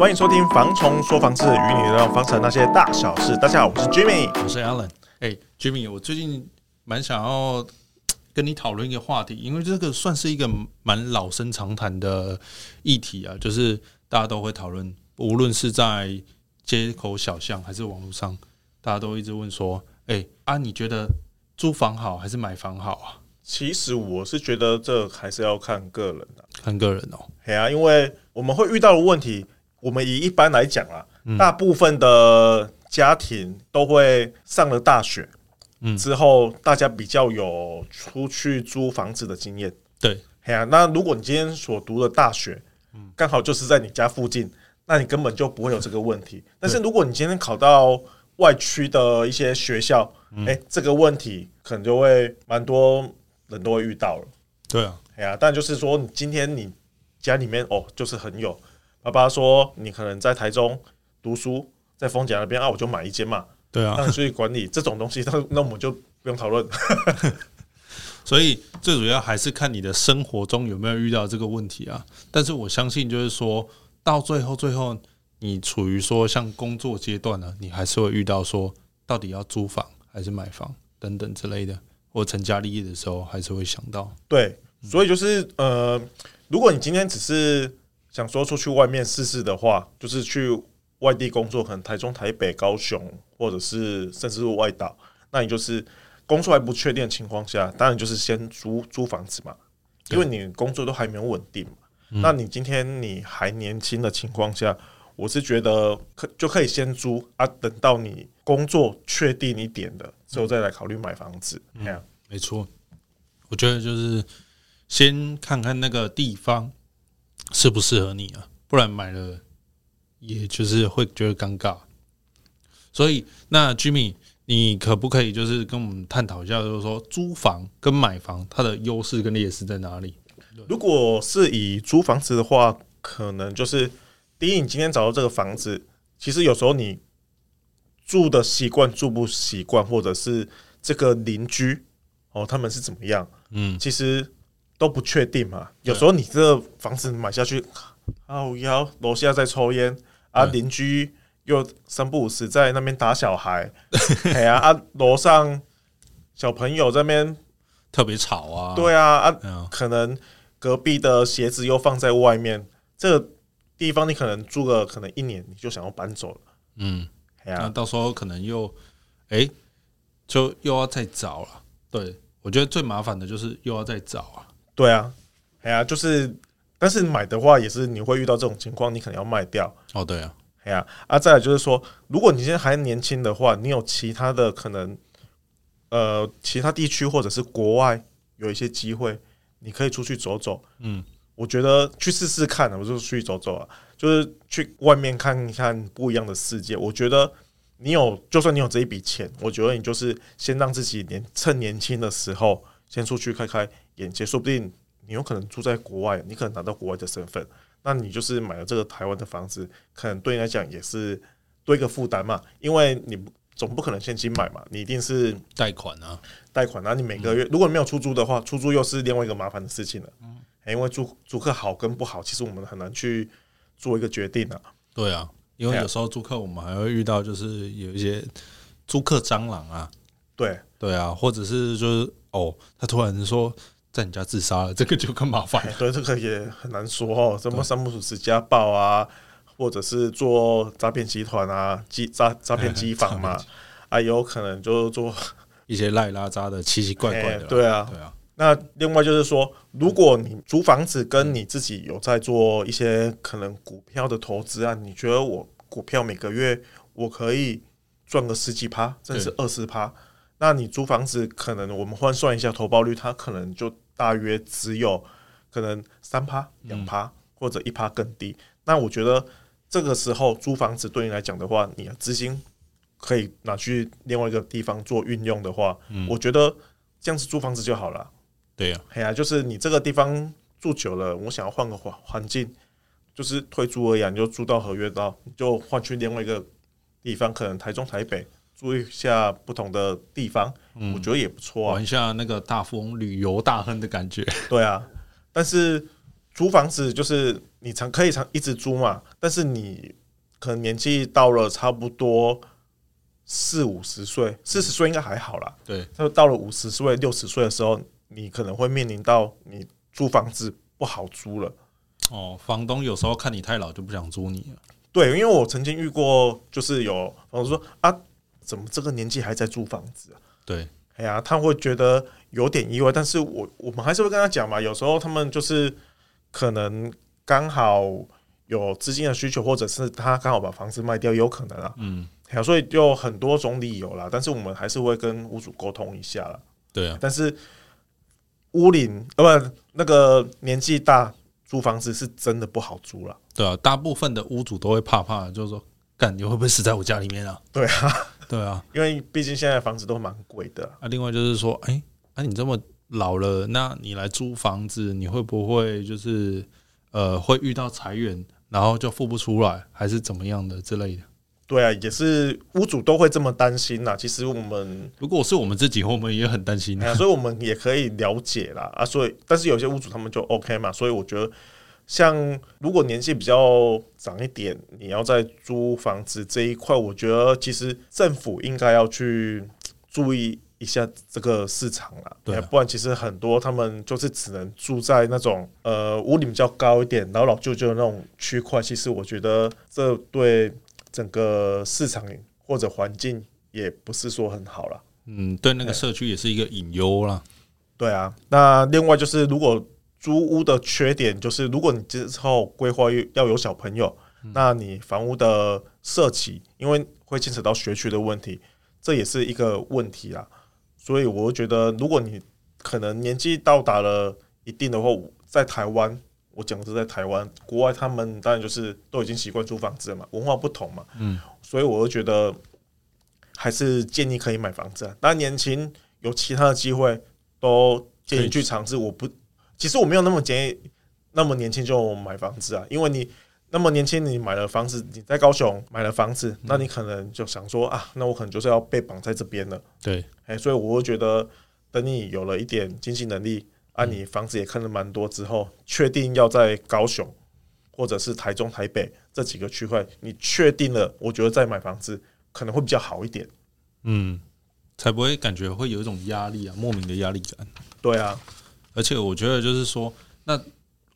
欢迎收听《房虫说房事》，与你聊房产那些大小事。大家好，我是 Jimmy，我是 Alan。哎，Jimmy，我最近蛮想要跟你讨论一个话题，因为这个算是一个蛮老生常谈的议题啊，就是大家都会讨论，无论是在街口小巷还是网络上，大家都一直问说：“哎啊，你觉得租房好还是买房好啊？”其实我是觉得这还是要看个人的，看个人哦。对啊，因为我们会遇到的问题。我们以一般来讲啦，大部分的家庭都会上了大学，嗯，之后大家比较有出去租房子的经验，对，哎呀，那如果你今天所读的大学，嗯。刚好就是在你家附近，那你根本就不会有这个问题。但是如果你今天考到外区的一些学校，哎，这个问题可能就会蛮多人都会遇到了。对啊，哎呀，但就是说，你今天你家里面哦，就是很有。爸爸说：“你可能在台中读书，在丰甲那边啊，我就买一间嘛。对啊，那你出去管理这种东西，那那我们就不用讨论。所以最主要还是看你的生活中有没有遇到这个问题啊。但是我相信，就是说到最后，最后你处于说像工作阶段呢，你还是会遇到说到底要租房还是买房等等之类的，或成家立业的时候，还是会想到。对，所以就是呃，如果你今天只是。想说出去外面试试的话，就是去外地工作，可能台中、台北、高雄，或者是甚至是外岛。那你就是工作还不确定的情况下，当然就是先租租房子嘛，因为你工作都还没有稳定嘛。那你今天你还年轻的情况下，我是觉得可就可以先租啊，等到你工作确定一点的之后再来考虑买房子。这样没错，我觉得就是先看看那个地方。适不适合你啊？不然买了，也就是会觉得尴尬。所以，那 Jimmy，你可不可以就是跟我们探讨一下，就是说租房跟买房它的优势跟劣势在哪里？如果是以租房子的话，可能就是第一，你今天找到这个房子，其实有时候你住的习惯、住不习惯，或者是这个邻居哦，他们是怎么样？嗯，其实。都不确定嘛，有时候你这个房子买下去，啊，幺楼下在抽烟啊，邻居又三不五时在那边打小孩，哎呀啊，楼上小朋友这边特别吵啊，对啊啊，可能隔壁的鞋子又放在外面，这个地方你可能住个可能一年你就想要搬走了，嗯，那到时候可能又哎，就又要再找了，对，我觉得最麻烦的就是又要再找啊。对啊，哎呀，就是，但是买的话也是你会遇到这种情况，你可能要卖掉。哦，对啊，哎呀，啊，再来就是说，如果你现在还年轻的话，你有其他的可能，呃，其他地区或者是国外有一些机会，你可以出去走走。嗯，我觉得去试试看，我就出去走走啊，就是去外面看一看不一样的世界。我觉得你有，就算你有这一笔钱，我觉得你就是先让自己年趁年轻的时候。先出去开开眼界，说不定你有可能住在国外，你可能拿到国外的身份，那你就是买了这个台湾的房子，可能对你来讲也是多一个负担嘛，因为你总不可能现金买嘛，你一定是贷款啊，贷款啊，你每个月如果没有出租的话，出租又是另外一个麻烦的事情了，嗯，因为租租客好跟不好，其实我们很难去做一个决定啊。对啊，因为有时候租客我们还会遇到，就是有一些租客蟑螂啊，对。对啊，或者是就是。哦，他突然说在你家自杀了，这个就更麻烦。对，这个也很难说哦。什么三不五时家暴啊，或者是做诈骗集团啊，机诈诈骗机房 嘛，啊，有可能就做 一些赖拉渣的奇奇怪怪的。对啊，对啊。那另外就是说，如果你租房子跟你自己有在做一些可能股票的投资啊，你觉得我股票每个月我可以赚个十几趴，甚至是二十趴。那你租房子可能我们换算一下投报率，它可能就大约只有可能三趴、两趴或者一趴更低。那我觉得这个时候租房子对你来讲的话，你的资金可以拿去另外一个地方做运用的话，我觉得这样子租房子就好了。对呀，哎呀，就是你这个地方住久了，我想要换个环环境，就是退租而已，你就租到合约到，你就换去另外一个地方，可能台中、台北。租一下不同的地方，嗯、我觉得也不错啊。玩一下那个大富翁旅游大亨的感觉。对啊，但是租房子就是你常可以常一直租嘛，但是你可能年纪到了差不多四五十岁，四十岁应该还好啦。对，就到了五十岁、六十岁的时候，你可能会面临到你租房子不好租了。哦，房东有时候看你太老就不想租你了。对，因为我曾经遇过，就是有房东说啊，怎么这个年纪还在租房子啊？对，哎呀，他会觉得有点意外，但是我我们还是会跟他讲嘛。有时候他们就是可能刚好有资金的需求，或者是他刚好把房子卖掉，有可能啊。嗯，所以就很多种理由啦。但是我们还是会跟屋主沟通一下啦。对啊，但是屋龄呃不那个年纪大。租房子是真的不好租了，对啊，大部分的屋主都会怕怕，就是说，干你会不会死在我家里面啊？对啊，对啊，因为毕竟现在房子都蛮贵的啊。另外就是说，哎、欸，那、啊、你这么老了，那你来租房子，你会不会就是呃会遇到裁员，然后就付不出来，还是怎么样的之类的？对啊，也是屋主都会这么担心呐。其实我们如果是我们自己，我们也很担心、啊，所以我们也可以了解啦啊。所以，但是有些屋主他们就 OK 嘛。所以我觉得，像如果年纪比较长一点，你要在租房子这一块，我觉得其实政府应该要去注意一下这个市场啦。对、啊，不然其实很多他们就是只能住在那种呃屋顶比较高一点、然后老旧旧的那种区块。其实我觉得这对。整个市场或者环境也不是说很好了，嗯，对，那个社区也是一个隐忧啦。对啊，那另外就是，如果租屋的缺点就是，如果你之后规划要有小朋友，那你房屋的设计，因为会牵扯到学区的问题，这也是一个问题啦。所以我觉得，如果你可能年纪到达了一定的话，在台湾。我讲的是在台湾，国外他们当然就是都已经习惯租房子了嘛，文化不同嘛，嗯，所以我就觉得还是建议可以买房子啊。当然年轻有其他的机会，都建议去尝试。我不，其实我没有那么建议那么年轻就买房子啊，因为你那么年轻，你买了房子，你在高雄买了房子，那你可能就想说啊，那我可能就是要被绑在这边了。对，哎，所以我会觉得等你有了一点经济能力。啊，你房子也看了蛮多之后，确定要在高雄或者是台中、台北这几个区块，你确定了，我觉得再买房子可能会比较好一点，嗯，才不会感觉会有一种压力啊，莫名的压力感。对啊，而且我觉得就是说，那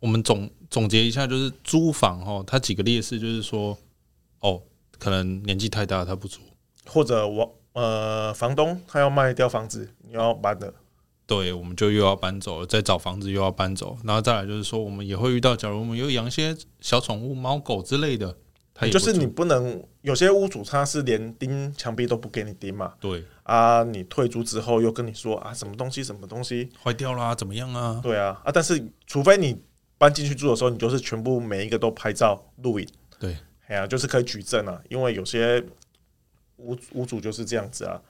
我们总总结一下，就是租房哦，它几个劣势就是说，哦，可能年纪太大他不租，或者我呃房东他要卖掉房子，你要搬的。对，我们就又要搬走了，再找房子又要搬走，然后再来就是说，我们也会遇到，假如我们有养一些小宠物、猫狗之类的，就是你不能有些屋主他是连钉墙壁都不给你钉嘛，对。啊，你退租之后又跟你说啊，什么东西什么东西。坏掉啦，怎么样啊？对啊。啊，但是除非你搬进去住的时候，你就是全部每一个都拍照录影，对，哎呀、啊，就是可以举证啊，因为有些屋屋主就是这样子啊。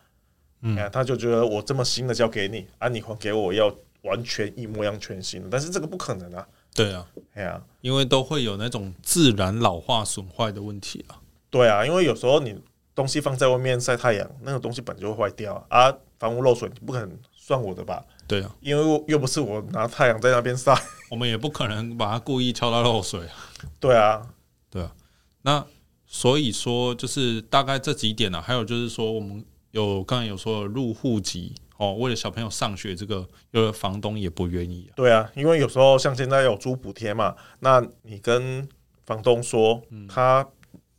嗯，他就觉得我这么新的交给你啊，你还给我要完全一模一样全新的，但是这个不可能啊。对啊，哎呀，因为都会有那种自然老化损坏的问题啊。对啊，因为有时候你东西放在外面晒太阳，那个东西本就会坏掉啊。房屋漏水，你不可能算我的吧？对啊，因为又不是我拿太阳在那边晒，我们也不可能把它故意敲到漏水啊。对啊，对啊。那所以说，就是大概这几点啊，还有就是说我们。有刚才有说入户籍哦，为了小朋友上学，这个有的房东也不愿意啊。对啊，因为有时候像现在有租补贴嘛，那你跟房东说，他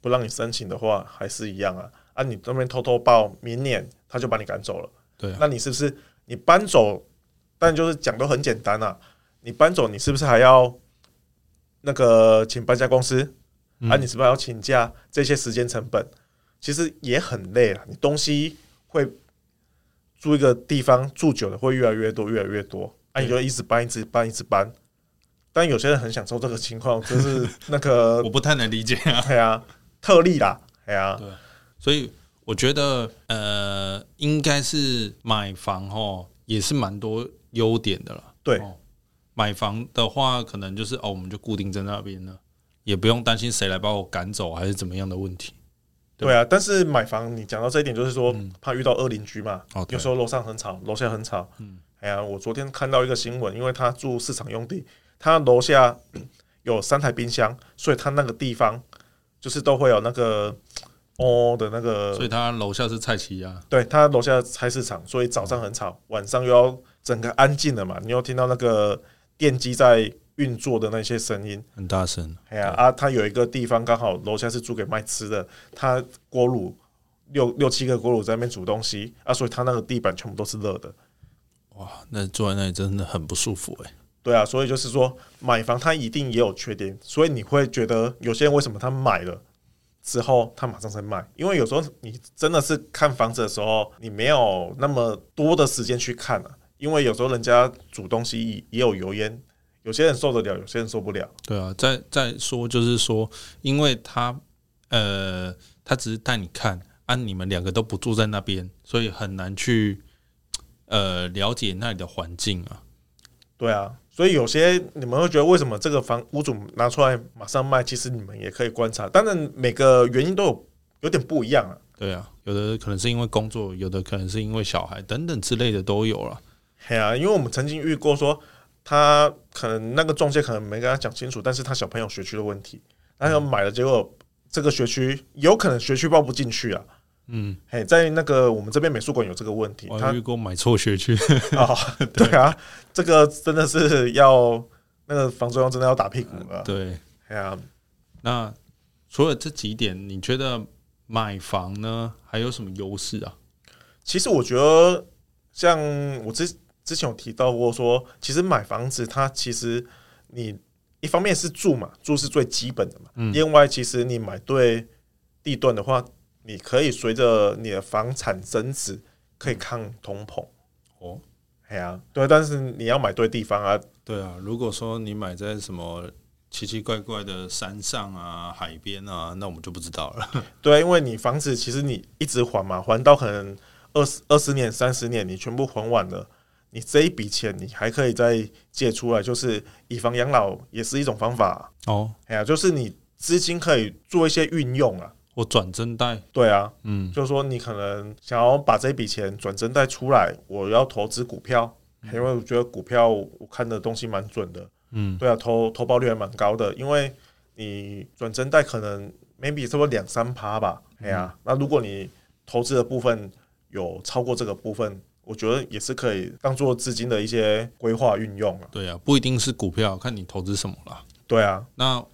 不让你申请的话，还是一样啊。啊，你这边偷偷报，明年他就把你赶走了。对啊，那你是不是你搬走？但就是讲都很简单啊，你搬走，你是不是还要那个请搬家公司？啊，你是不是还要请假？这些时间成本其实也很累啊。你东西。会住一个地方住久了会越来越多，越来越多，啊，你就一直搬，一直搬，一直搬。但有些人很享受这个情况，就是那个 我不太能理解啊，对啊，特例啦，对啊，对，所以我觉得呃，应该是买房哦，也是蛮多优点的了。对，买房的话，可能就是哦，我们就固定在那边了，也不用担心谁来把我赶走还是怎么样的问题。对啊，但是买房你讲到这一点，就是说怕遇到恶邻居嘛。有时候楼上很吵，楼下很吵。嗯，哎呀，我昨天看到一个新闻，因为他住市场用地，他楼下 有三台冰箱，所以他那个地方就是都会有那个哦的那个，所以他楼下是菜市啊，对他楼下菜市场，所以早上很吵，晚上又要整个安静了嘛，你又听到那个电机在运作的那些声音很大声。哎呀啊，他有一个地方刚好楼下是租给卖吃的，他锅炉六六七个锅炉在那边煮东西啊，所以他那个地板全部都是热的。哇，那坐在那里真的很不舒服哎、欸。对啊，所以就是说买房它一定也有缺点，所以你会觉得有些人为什么他买了之后他马上在卖？因为有时候你真的是看房子的时候，你没有那么多的时间去看啊。因为有时候人家煮东西也有油烟，有些人受得了，有些人受不了。对啊，再再说就是说，因为他呃，他只是带你看，啊，你们两个都不住在那边，所以很难去呃了解那里的环境啊。对啊。所以有些你们会觉得为什么这个房屋主拿出来马上卖？其实你们也可以观察，当然每个原因都有有点不一样啊。对啊，有的可能是因为工作，有的可能是因为小孩等等之类的都有了。嘿啊，因为我们曾经遇过说，他可能那个中介可能没跟他讲清楚，但是他小朋友学区的问题，然后买了，结果这个学区有可能学区报不进去啊。嗯，嘿，在那个我们这边美术馆有这个问题，他如果买错学区啊，对啊，这个真的是要那个房中央真的要打屁股了。对，哎呀，那除了这几点，你觉得买房呢还有什么优势啊？其实我觉得，像我之之前有提到过说，其实买房子它其实你一方面是住嘛，住是最基本的嘛，嗯另外其实你买对地段的话。你可以随着你的房产增值，可以抗通膨哦。哎呀，对，但是你要买对地方啊。对啊，如果说你买在什么奇奇怪怪的山上啊、海边啊，那我们就不知道了。对，因为你房子其实你一直还嘛，还到可能二十二十年、三十年，你全部还完了，你这一笔钱你还可以再借出来，就是以房养老也是一种方法哦。哎呀，就是你资金可以做一些运用啊。我转增贷，对啊，嗯，就是说你可能想要把这笔钱转增贷出来，我要投资股票，因为我觉得股票我看的东西蛮准的，嗯，对啊，投投报率还蛮高的，因为你转增贷可能 maybe 差不多两三趴吧，哎呀，那如果你投资的部分有超过这个部分，我觉得也是可以当做资金的一些规划运用啊。对啊，不一定是股票，看你投资什么啦。对啊，那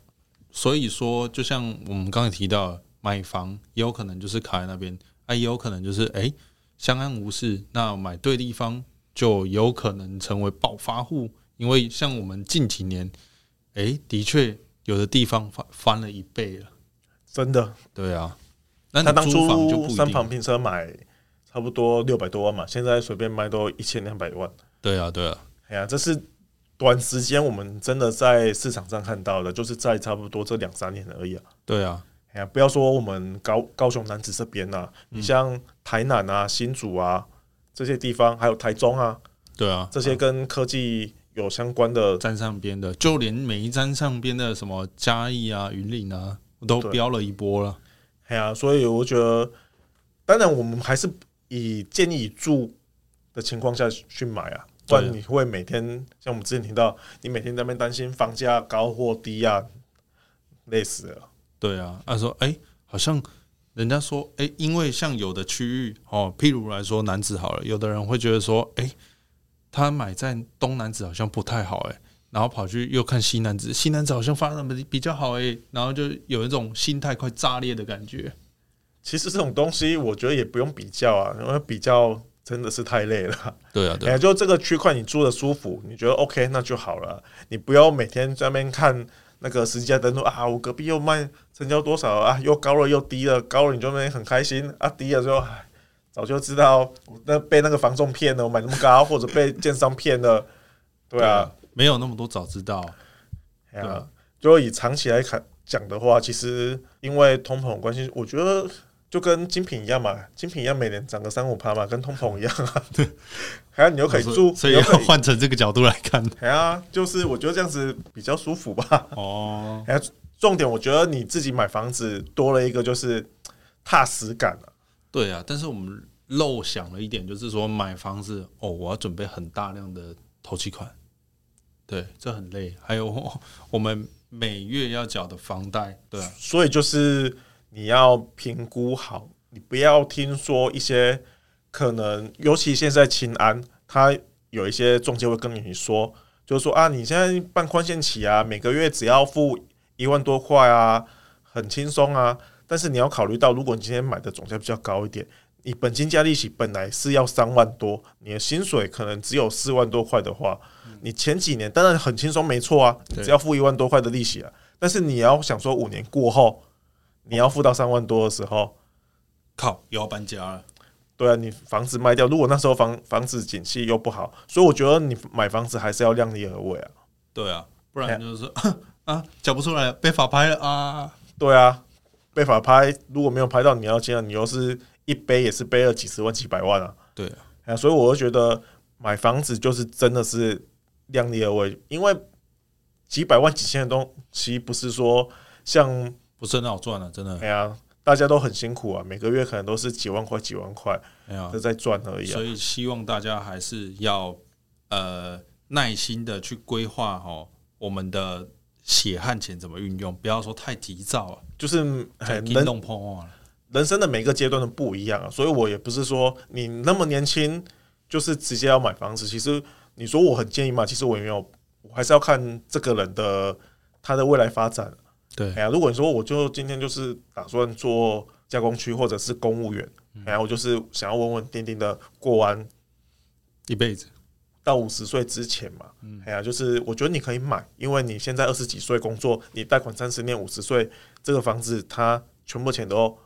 所以说，就像我们刚才提到。买房也有可能就是卡在那边，啊，也有可能就是哎、欸、相安无事。那买对地方就有可能成为暴发户，因为像我们近几年，哎、欸，的确有的地方翻翻了一倍了，真的。对啊，那他当初三房平车买差不多六百多万嘛，现在随便卖都一千两百万。对啊，对啊，哎呀，这是短时间我们真的在市场上看到的，就是在差不多这两三年而已啊。对啊。哎呀，不要说我们高高雄男子这边呐、啊，你像台南啊、新竹啊这些地方，还有台中啊，对啊，这些跟科技有相关的站上边的，就连每一站上边的什么嘉义啊、云林啊，都飙了一波了。哎呀，所以我觉得，当然我们还是以建议住的情况下去买啊，不然你会每天像我们之前提到，你每天在那边担心房价高或低啊，累死了。对啊，他说：“哎，好像人家说，哎，因为像有的区域哦，譬如来说男子好了，有的人会觉得说，哎，他买在东南子好像不太好，哎，然后跑去又看西南子，西南子好像发展的比较好，哎，然后就有一种心态快炸裂的感觉。其实这种东西，我觉得也不用比较啊，因为比较真的是太累了。对啊，对啊，哎，就这个区块你住的舒服，你觉得 OK，那就好了，你不要每天在那边看。”那个实际价登录啊，我隔壁又卖成交多少啊？又高了又低了，高了你就没很开心啊，低了之后早就知道那被那个房仲骗了，我买那么高，或者被建商骗了，对啊，对，没有那么多早知道，对啊，就以长期来看讲的话，其实因为通膨关系，我觉得。就跟精品一样嘛，精品一样，每年涨个三五趴嘛，跟通膨一样啊。对，还有你又可以住，所以要换成这个角度来看。对啊，就是我觉得这样子比较舒服吧。哦，还有重点，我觉得你自己买房子多了一个就是踏实感了。对啊，但是我们漏想了一点，就是说买房子哦，我要准备很大量的投期款。对，这很累。还有我们每月要缴的房贷，对啊，所以就是你要评估好，你不要听说一些可能，尤其现在青安，他有一些中介会跟你说，就是说啊，你现在办宽限期啊，每个月只要付一万多块啊，很轻松啊。但是你要考虑到，如果你今天买的总价比较高一点。你本金加利息本来是要三万多，你的薪水可能只有四万多块的话，你前几年当然很轻松，没错啊，只要付一万多块的利息啊。但是你要想说，五年过后你要付到三万多的时候，靠，又要搬家了。对啊，你房子卖掉，如果那时候房房子景气又不好，所以我觉得你买房子还是要量力而为啊。对啊，不然就是说 啊，缴不出来被法拍了啊。对啊，被法拍，如果没有拍到你要钱，你又是。一背也是背了几十万、几百万啊！对啊，所以我就觉得买房子就是真的是量力而为，因为几百万、几千的东西不是说像不是很好赚了，真的。哎呀，大家都很辛苦啊，每个月可能都是几万块、几万块，哎呀，都在赚而已。所以希望大家还是要呃耐心的去规划哦，我们的血汗钱怎么运用，不要说太急躁啊，就是很激动破坏了。人生的每个阶段都不一样啊，所以我也不是说你那么年轻就是直接要买房子。其实你说我很建议嘛，其实我也没有，我还是要看这个人的他的未来发展。对，哎呀，如果你说我就今天就是打算做加工区或者是公务员，然后我就是想要稳稳定定的过完一辈子到五十岁之前嘛。嗯哎呀，就是我觉得你可以买，因为你现在二十几岁工作，你贷款三十年，五十岁这个房子它全部钱都。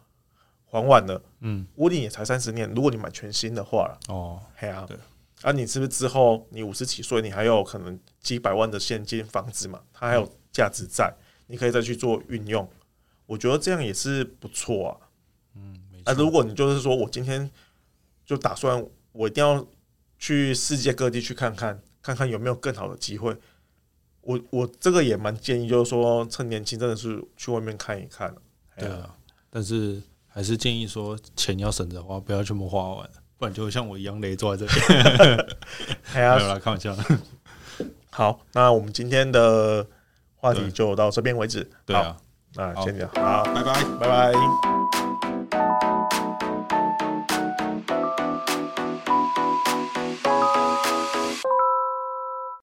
还完了，嗯，屋顶也才三十年。如果你买全新的话，哦，嘿啊，对，啊，你是不是之后你五十几岁，你还有可能几百万的现金房子嘛？它还有价值在，你可以再去做运用。我觉得这样也是不错啊。嗯，啊，如果你就是说我今天就打算我一定要去世界各地去看看，看看有没有更好的机会。我我这个也蛮建议，就是说趁年轻真的是去外面看一看。对啊，但是。还是建议说，钱要省着花，不要全部花完，不然就会像我一样累坐在这里。没有啦，开玩笑。好，那我们今天的话题就到这边为止。对啊，那先这样，好，好，拜拜，拜拜。